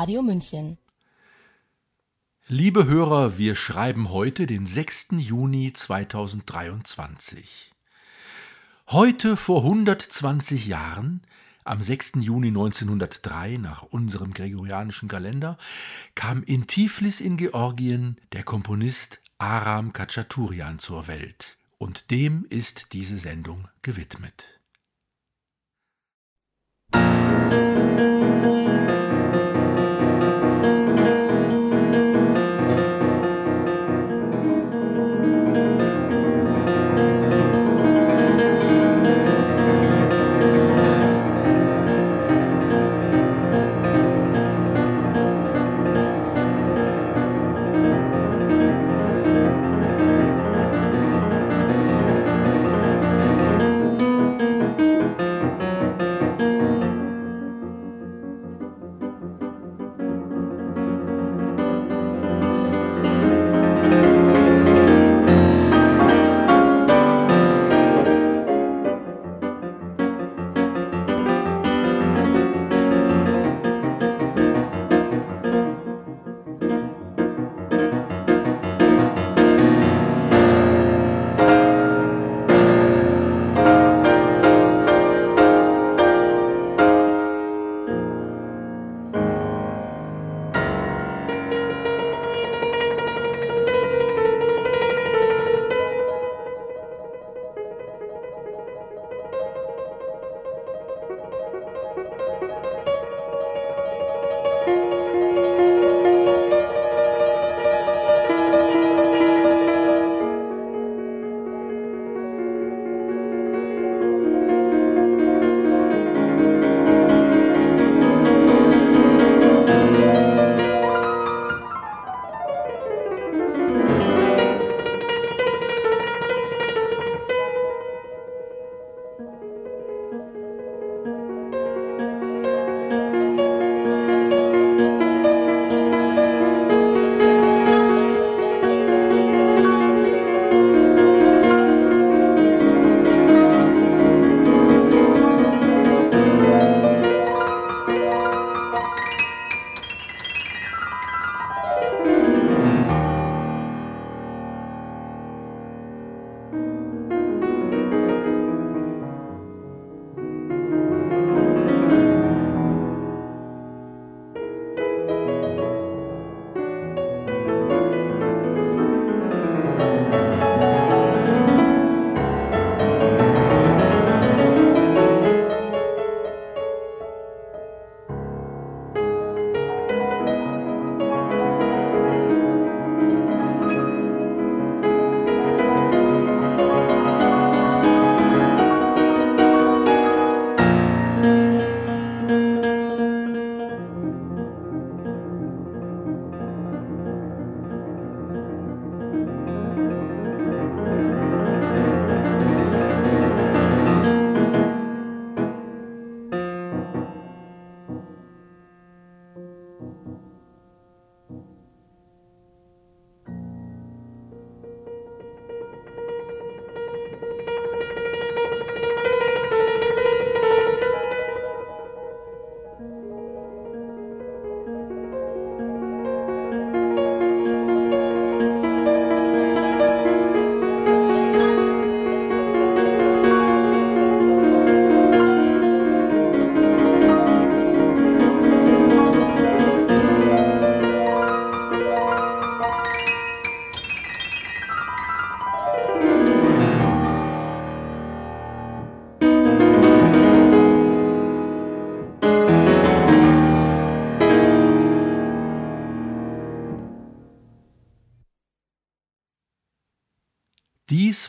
Radio München. Liebe Hörer, wir schreiben heute den 6. Juni 2023. Heute vor 120 Jahren, am 6. Juni 1903 nach unserem gregorianischen Kalender, kam in Tiflis in Georgien der Komponist Aram Kachaturian zur Welt. Und dem ist diese Sendung gewidmet.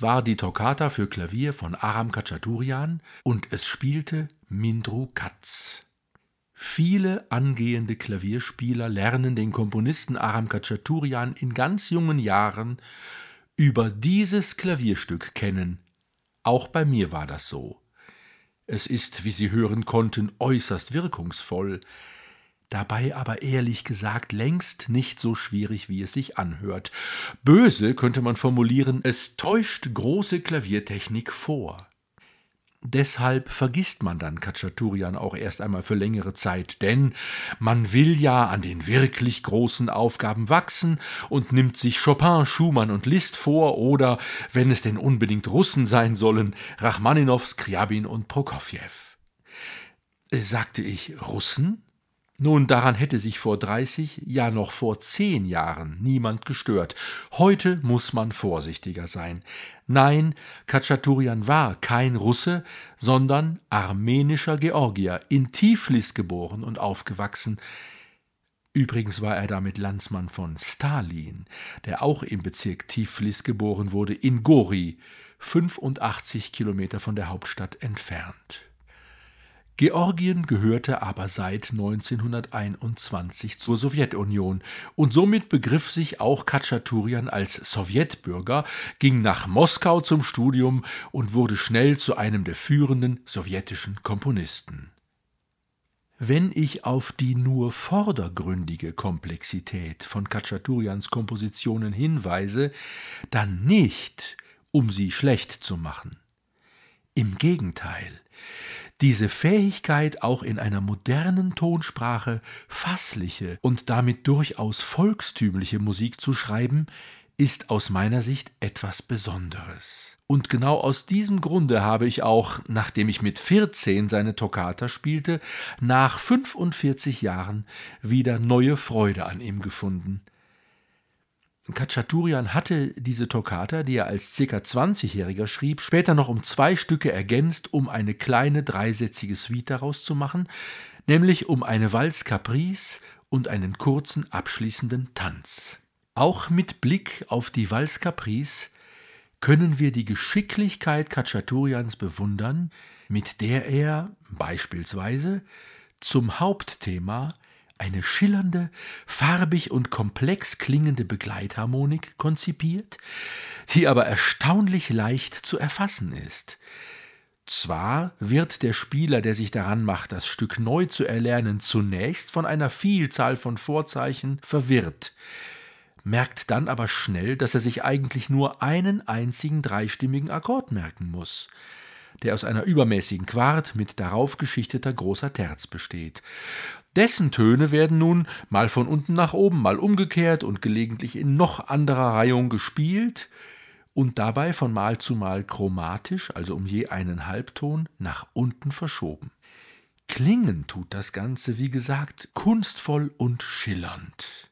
Dies war die Toccata für Klavier von Aram Khachaturian und es spielte Mindru Katz. Viele angehende Klavierspieler lernen den Komponisten Aram Khachaturian in ganz jungen Jahren über dieses Klavierstück kennen. Auch bei mir war das so. Es ist, wie Sie hören konnten, äußerst wirkungsvoll, dabei aber ehrlich gesagt längst nicht so schwierig, wie es sich anhört. Böse könnte man formulieren, es täuscht große Klaviertechnik vor. Deshalb vergisst man dann Kachaturian auch erst einmal für längere Zeit, denn man will ja an den wirklich großen Aufgaben wachsen und nimmt sich Chopin, Schumann und Liszt vor oder, wenn es denn unbedingt Russen sein sollen, Rachmaninow, Skriabin und Prokofjew. Äh, sagte ich Russen? Nun, daran hätte sich vor 30, ja noch vor zehn Jahren niemand gestört. Heute muss man vorsichtiger sein. Nein, Kachaturian war kein Russe, sondern armenischer Georgier, in Tiflis geboren und aufgewachsen. Übrigens war er damit Landsmann von Stalin, der auch im Bezirk Tiflis geboren wurde, in Gori, 85 Kilometer von der Hauptstadt entfernt. Georgien gehörte aber seit 1921 zur Sowjetunion und somit begriff sich auch Khatschaturian als Sowjetbürger, ging nach Moskau zum Studium und wurde schnell zu einem der führenden sowjetischen Komponisten. Wenn ich auf die nur vordergründige Komplexität von Khatschaturians Kompositionen hinweise, dann nicht, um sie schlecht zu machen. Im Gegenteil, diese Fähigkeit, auch in einer modernen Tonsprache fassliche und damit durchaus volkstümliche Musik zu schreiben, ist aus meiner Sicht etwas Besonderes. Und genau aus diesem Grunde habe ich auch, nachdem ich mit 14 seine Toccata spielte, nach 45 Jahren wieder neue Freude an ihm gefunden. Kachaturian hatte diese Toccata, die er als ca. 20-Jähriger schrieb, später noch um zwei Stücke ergänzt, um eine kleine dreisätzige Suite daraus zu machen, nämlich um eine Walz Caprice und einen kurzen abschließenden Tanz. Auch mit Blick auf die Walz Caprice können wir die Geschicklichkeit Kachaturians bewundern, mit der er beispielsweise zum Hauptthema eine schillernde, farbig und komplex klingende Begleitharmonik konzipiert, die aber erstaunlich leicht zu erfassen ist. Zwar wird der Spieler, der sich daran macht, das Stück neu zu erlernen, zunächst von einer Vielzahl von Vorzeichen verwirrt, merkt dann aber schnell, dass er sich eigentlich nur einen einzigen dreistimmigen Akkord merken muss der aus einer übermäßigen Quart mit darauf geschichteter großer Terz besteht. Dessen Töne werden nun mal von unten nach oben, mal umgekehrt und gelegentlich in noch anderer Reihung gespielt und dabei von Mal zu Mal chromatisch, also um je einen Halbton, nach unten verschoben. Klingen tut das Ganze, wie gesagt, kunstvoll und schillernd.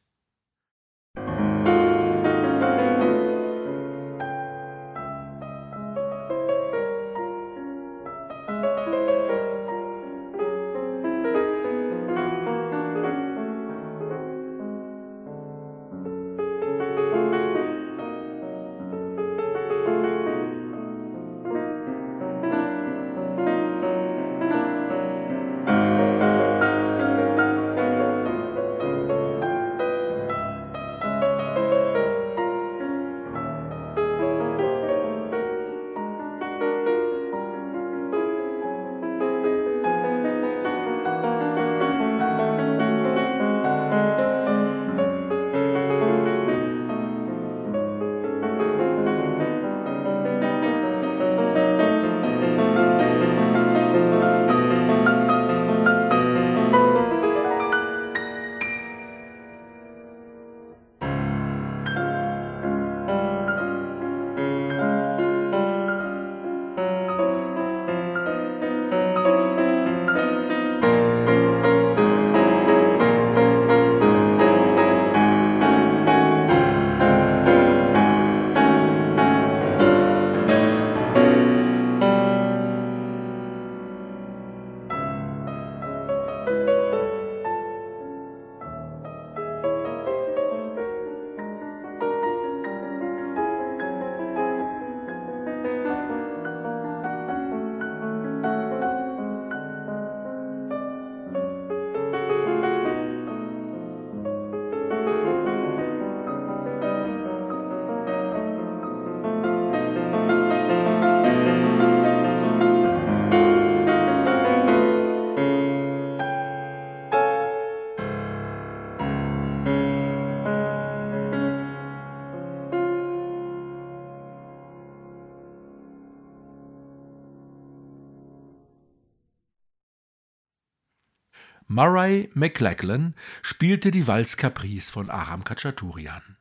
Murray McLachlan spielte die Walzcaprice von Aram Khachaturian.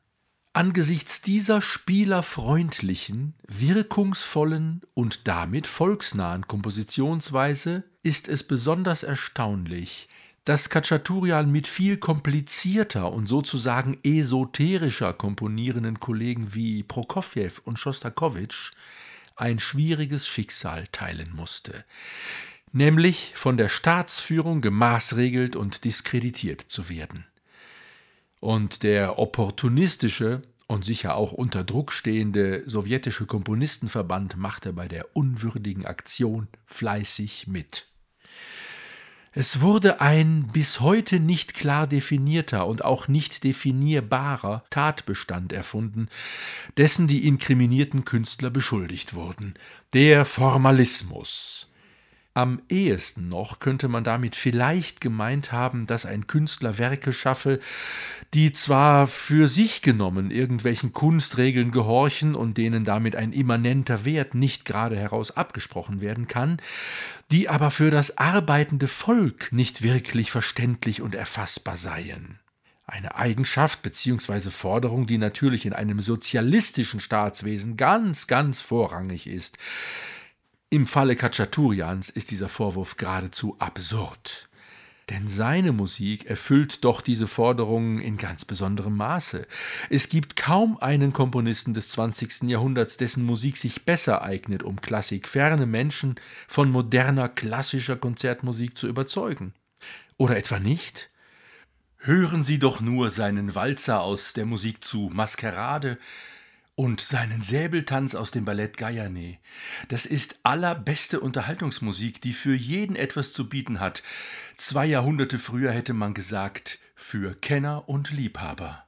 Angesichts dieser spielerfreundlichen, wirkungsvollen und damit volksnahen Kompositionsweise ist es besonders erstaunlich, dass Khachaturian mit viel komplizierter und sozusagen esoterischer komponierenden Kollegen wie Prokofjew und Schostakowitsch ein schwieriges Schicksal teilen musste, nämlich von der Staatsführung gemaßregelt und diskreditiert zu werden. Und der opportunistische und sicher auch unter Druck stehende sowjetische Komponistenverband machte bei der unwürdigen Aktion fleißig mit. Es wurde ein bis heute nicht klar definierter und auch nicht definierbarer Tatbestand erfunden, dessen die inkriminierten Künstler beschuldigt wurden, der Formalismus. Am ehesten noch könnte man damit vielleicht gemeint haben, dass ein Künstler Werke schaffe, die zwar für sich genommen irgendwelchen Kunstregeln gehorchen und denen damit ein immanenter Wert nicht gerade heraus abgesprochen werden kann, die aber für das arbeitende Volk nicht wirklich verständlich und erfassbar seien. Eine Eigenschaft bzw. Forderung, die natürlich in einem sozialistischen Staatswesen ganz, ganz vorrangig ist. Im Falle Kachaturians ist dieser Vorwurf geradezu absurd. Denn seine Musik erfüllt doch diese Forderungen in ganz besonderem Maße. Es gibt kaum einen Komponisten des 20. Jahrhunderts, dessen Musik sich besser eignet, um klassikferne Menschen von moderner klassischer Konzertmusik zu überzeugen. Oder etwa nicht? Hören Sie doch nur seinen Walzer aus der Musik zu Maskerade und seinen Säbeltanz aus dem Ballett Gayane. Das ist allerbeste Unterhaltungsmusik, die für jeden etwas zu bieten hat. Zwei Jahrhunderte früher hätte man gesagt, für Kenner und Liebhaber.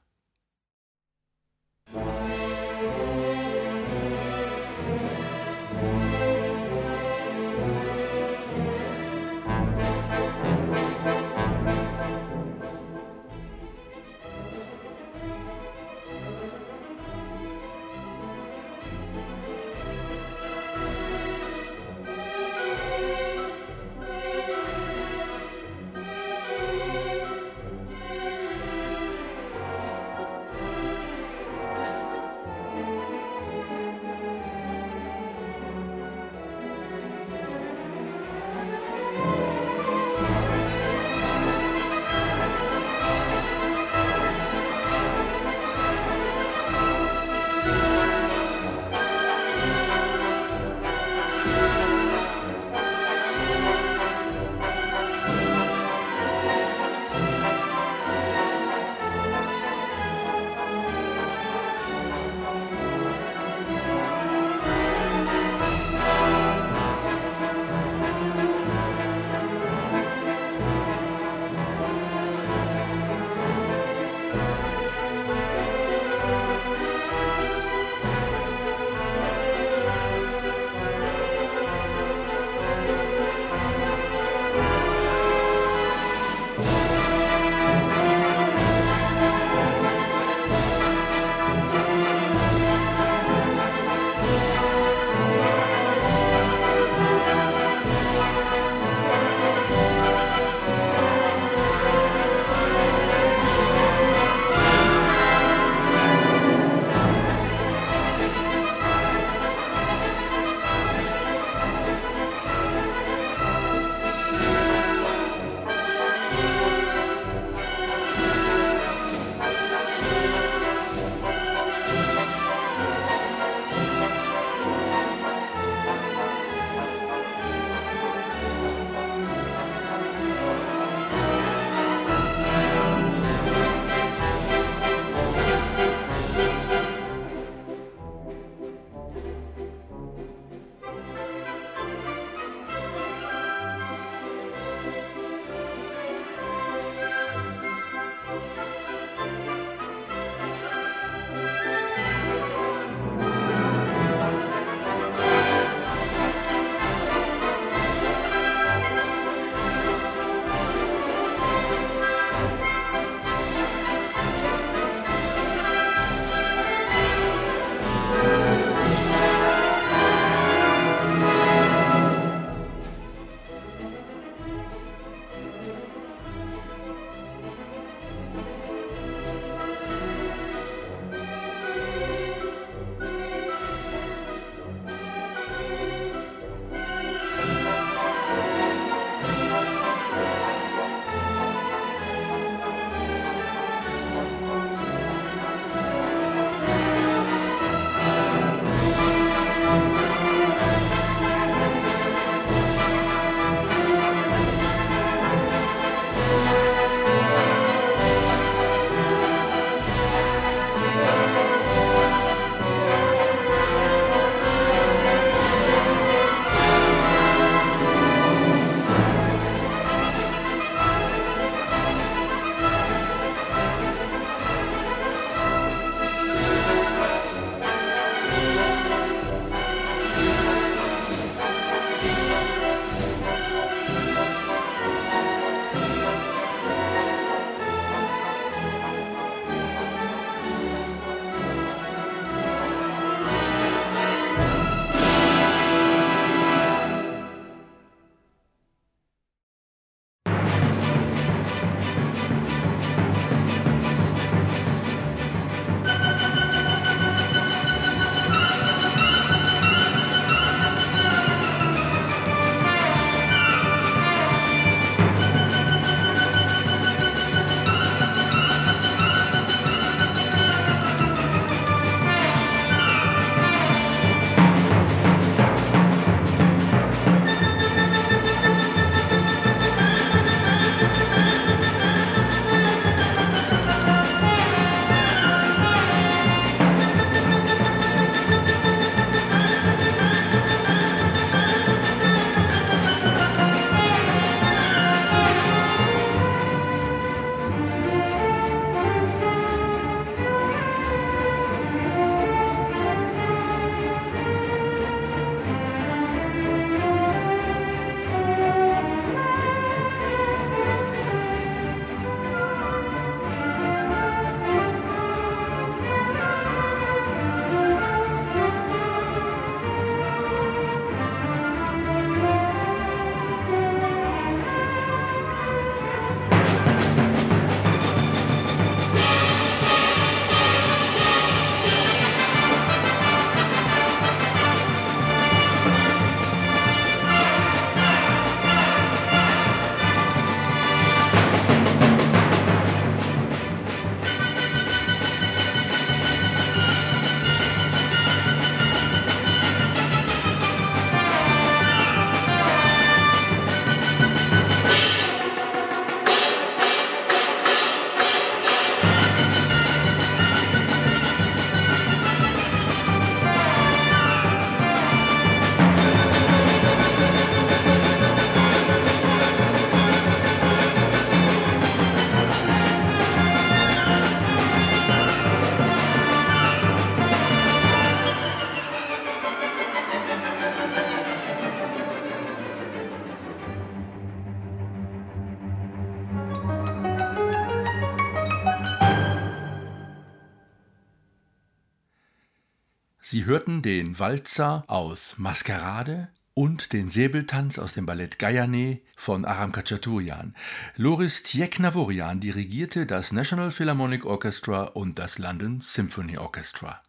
Sie hörten den Walzer aus Maskerade und den Säbeltanz aus dem Ballett Gayane von Aram Khachaturian. Loris Tjeknavorian dirigierte das National Philharmonic Orchestra und das London Symphony Orchestra.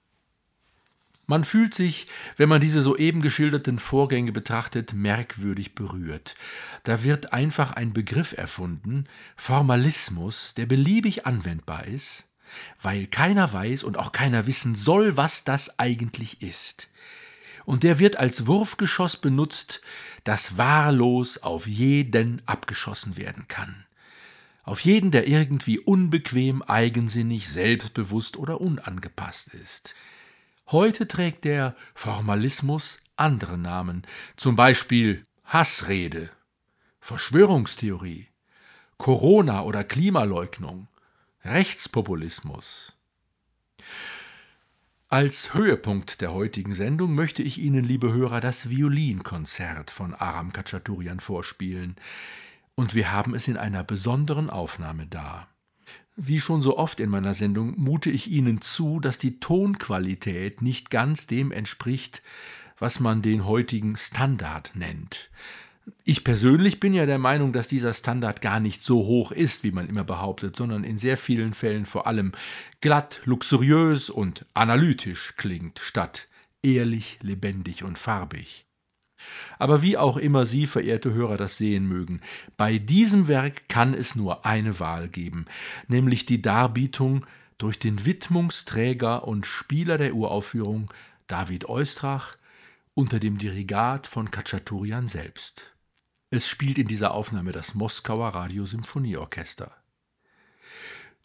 Man fühlt sich, wenn man diese soeben geschilderten Vorgänge betrachtet, merkwürdig berührt. Da wird einfach ein Begriff erfunden, Formalismus, der beliebig anwendbar ist, weil keiner weiß und auch keiner wissen soll, was das eigentlich ist und der wird als Wurfgeschoss benutzt, das wahllos auf jeden abgeschossen werden kann. Auf jeden, der irgendwie unbequem, eigensinnig, selbstbewusst oder unangepasst ist. Heute trägt der Formalismus andere Namen, zum Beispiel Hassrede, Verschwörungstheorie, Corona- oder Klimaleugnung, Rechtspopulismus. Als Höhepunkt der heutigen Sendung möchte ich Ihnen, liebe Hörer, das Violinkonzert von Aram Khachaturian vorspielen. Und wir haben es in einer besonderen Aufnahme da. Wie schon so oft in meiner Sendung mute ich Ihnen zu, dass die Tonqualität nicht ganz dem entspricht, was man den heutigen Standard nennt. Ich persönlich bin ja der Meinung, dass dieser Standard gar nicht so hoch ist, wie man immer behauptet, sondern in sehr vielen Fällen vor allem glatt, luxuriös und analytisch klingt, statt ehrlich, lebendig und farbig. Aber wie auch immer Sie, verehrte Hörer, das sehen mögen, bei diesem Werk kann es nur eine Wahl geben, nämlich die Darbietung durch den Widmungsträger und Spieler der Uraufführung David Eustrach unter dem Dirigat von Kachaturian selbst. Es spielt in dieser Aufnahme das Moskauer Radiosymphonieorchester.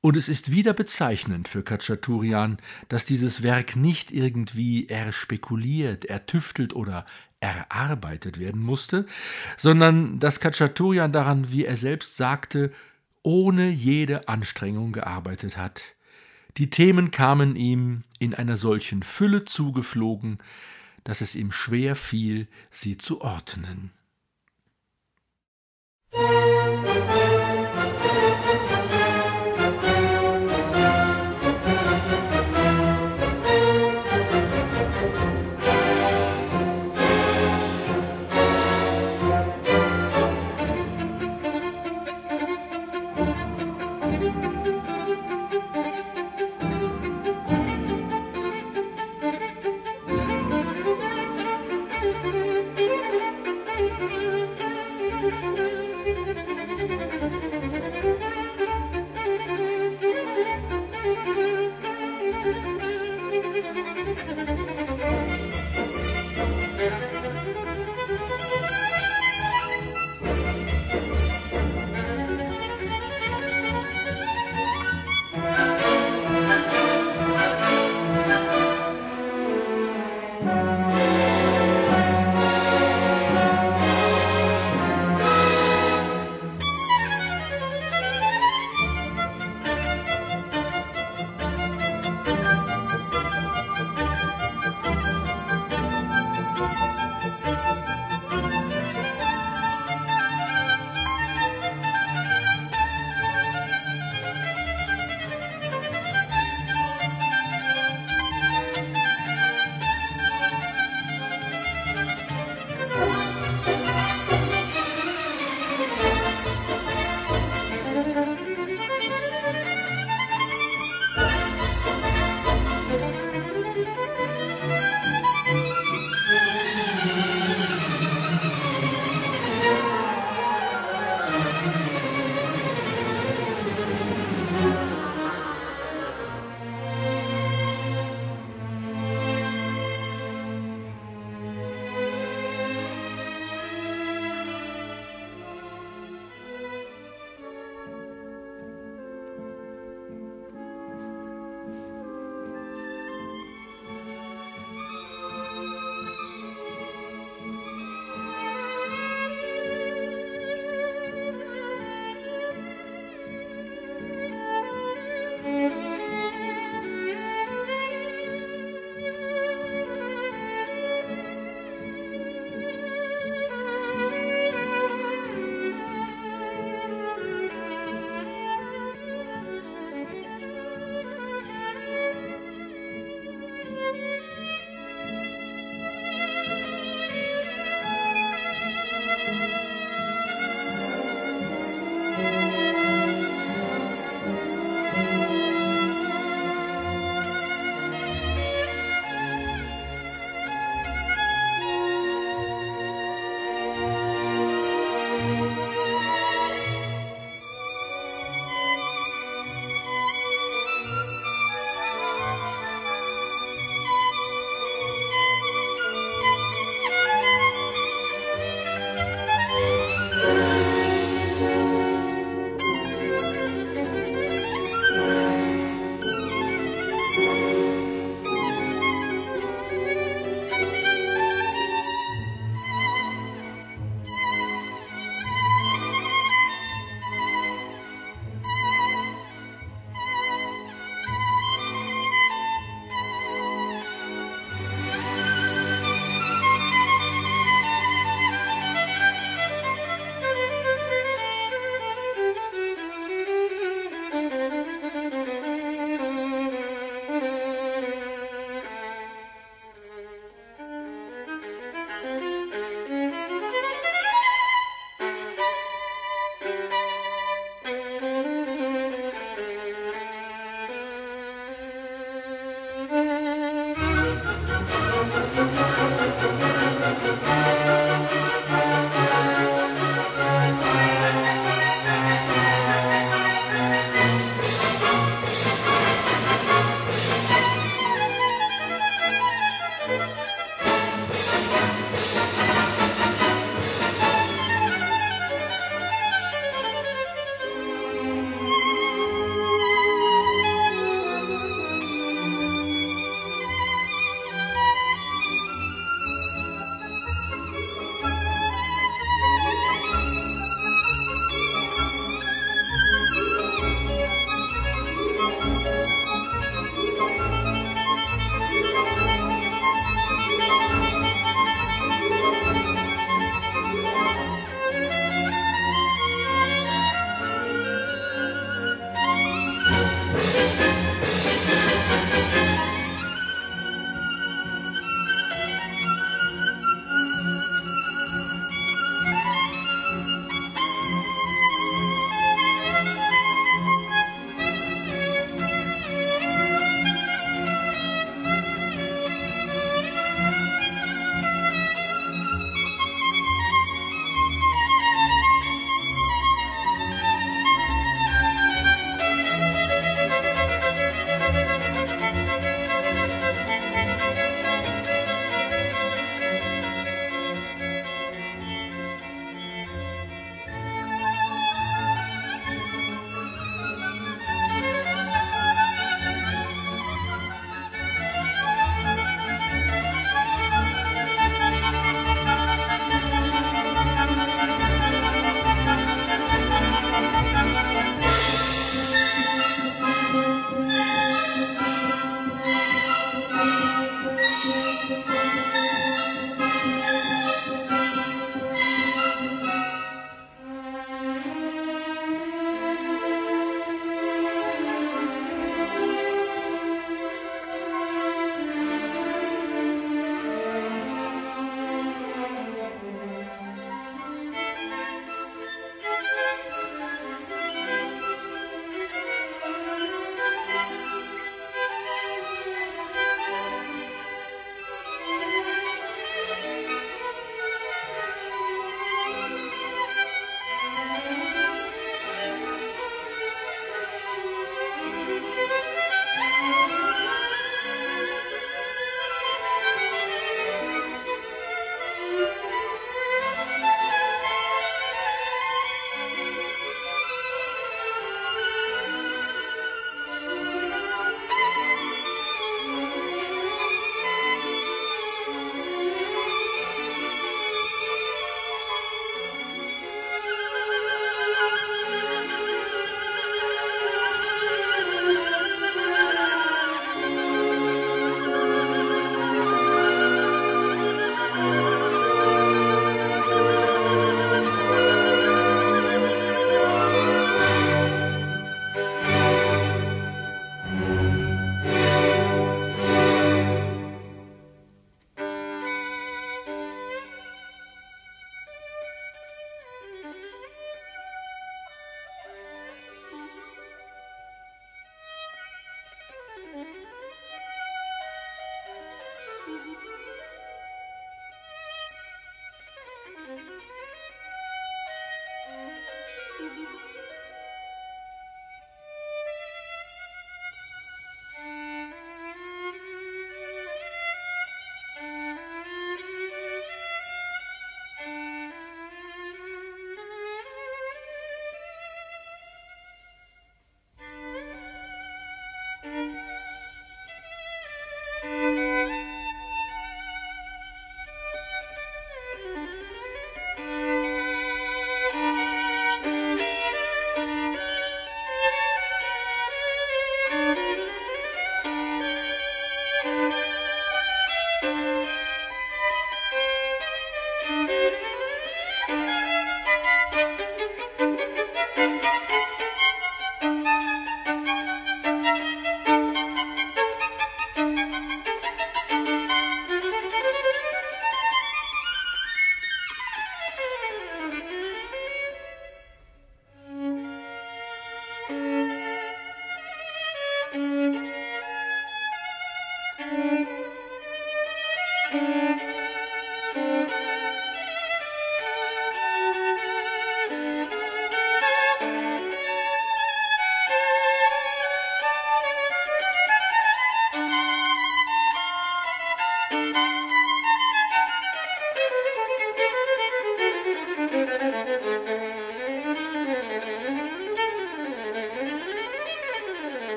Und es ist wieder bezeichnend für Kachaturian, dass dieses Werk nicht irgendwie erspekuliert, ertüftelt oder erarbeitet werden musste, sondern dass Kachaturian daran, wie er selbst sagte, ohne jede Anstrengung gearbeitet hat. Die Themen kamen ihm in einer solchen Fülle zugeflogen, dass es ihm schwer fiel, sie zu ordnen. David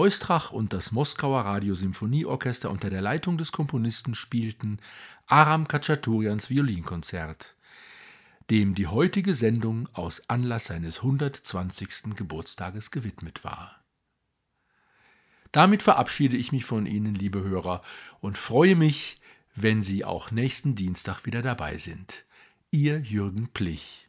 Eustrach und das Moskauer Radiosymphonieorchester unter der Leitung des Komponisten spielten Aram Kachaturians Violinkonzert, dem die heutige Sendung aus Anlass seines 120. Geburtstages gewidmet war. Damit verabschiede ich mich von Ihnen, liebe Hörer, und freue mich, wenn Sie auch nächsten Dienstag wieder dabei sind. Ihr Jürgen Plich.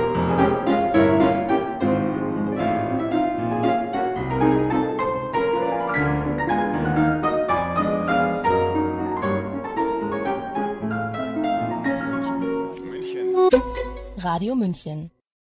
Radio München